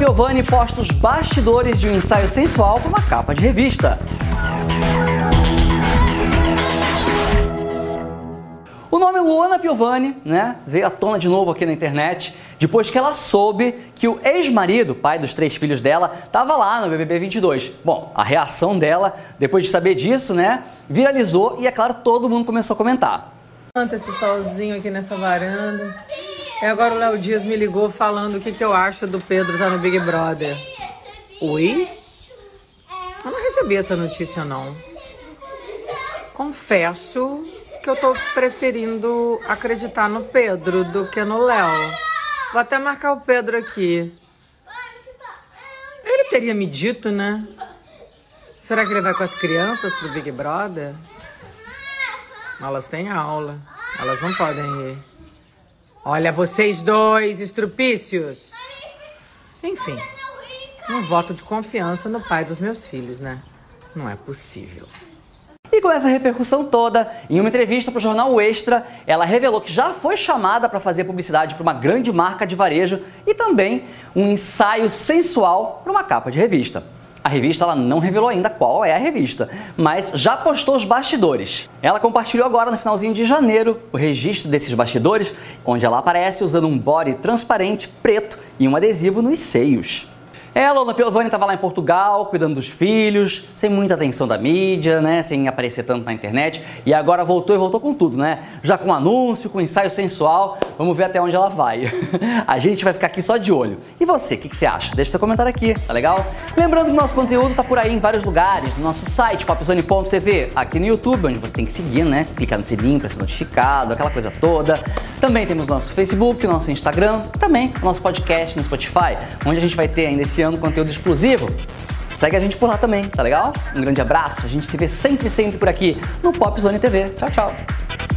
Piovani posta os bastidores de um ensaio sensual para uma capa de revista. O nome Luana Piovani, né, veio à tona de novo aqui na internet, depois que ela soube que o ex-marido, pai dos três filhos dela, estava lá no BBB 22. Bom, a reação dela, depois de saber disso, né, viralizou e, é claro, todo mundo começou a comentar. Esse solzinho aqui nessa varanda. E agora o Léo Dias me ligou falando o que, que eu acho do Pedro tá no Big Brother. Oi? Eu não recebi essa notícia, não. Confesso que eu tô preferindo acreditar no Pedro do que no Léo. Vou até marcar o Pedro aqui. Ele teria me dito, né? Será que ele vai com as crianças pro Big Brother? Elas têm aula. Elas não podem ir. Olha, vocês dois, estrupícios. Enfim, um voto de confiança no pai dos meus filhos, né? Não é possível. E com essa repercussão toda, em uma entrevista para o jornal Extra, ela revelou que já foi chamada para fazer publicidade para uma grande marca de varejo e também um ensaio sensual para uma capa de revista. A revista ela não revelou ainda qual é a revista, mas já postou os bastidores. Ela compartilhou agora no finalzinho de janeiro o registro desses bastidores, onde ela aparece usando um body transparente preto e um adesivo nos seios. É, Lona Piovani estava lá em Portugal, cuidando dos filhos, sem muita atenção da mídia, né? Sem aparecer tanto na internet. E agora voltou e voltou com tudo, né? Já com anúncio, com ensaio sensual. Vamos ver até onde ela vai. A gente vai ficar aqui só de olho. E você, o que, que, você acha? Deixa seu comentário aqui, tá legal? Lembrando que nosso conteúdo tá por aí em vários lugares, no nosso site, popzone.tv, aqui no YouTube, onde você tem que seguir, né? Clicar no sininho para ser notificado, aquela coisa toda. Também temos nosso Facebook, nosso Instagram, também nosso podcast no Spotify, onde a gente vai ter ainda esse ano conteúdo exclusivo. Segue a gente por lá também, tá legal? Um grande abraço, a gente se vê sempre, sempre por aqui no Pop Zone TV. Tchau, tchau!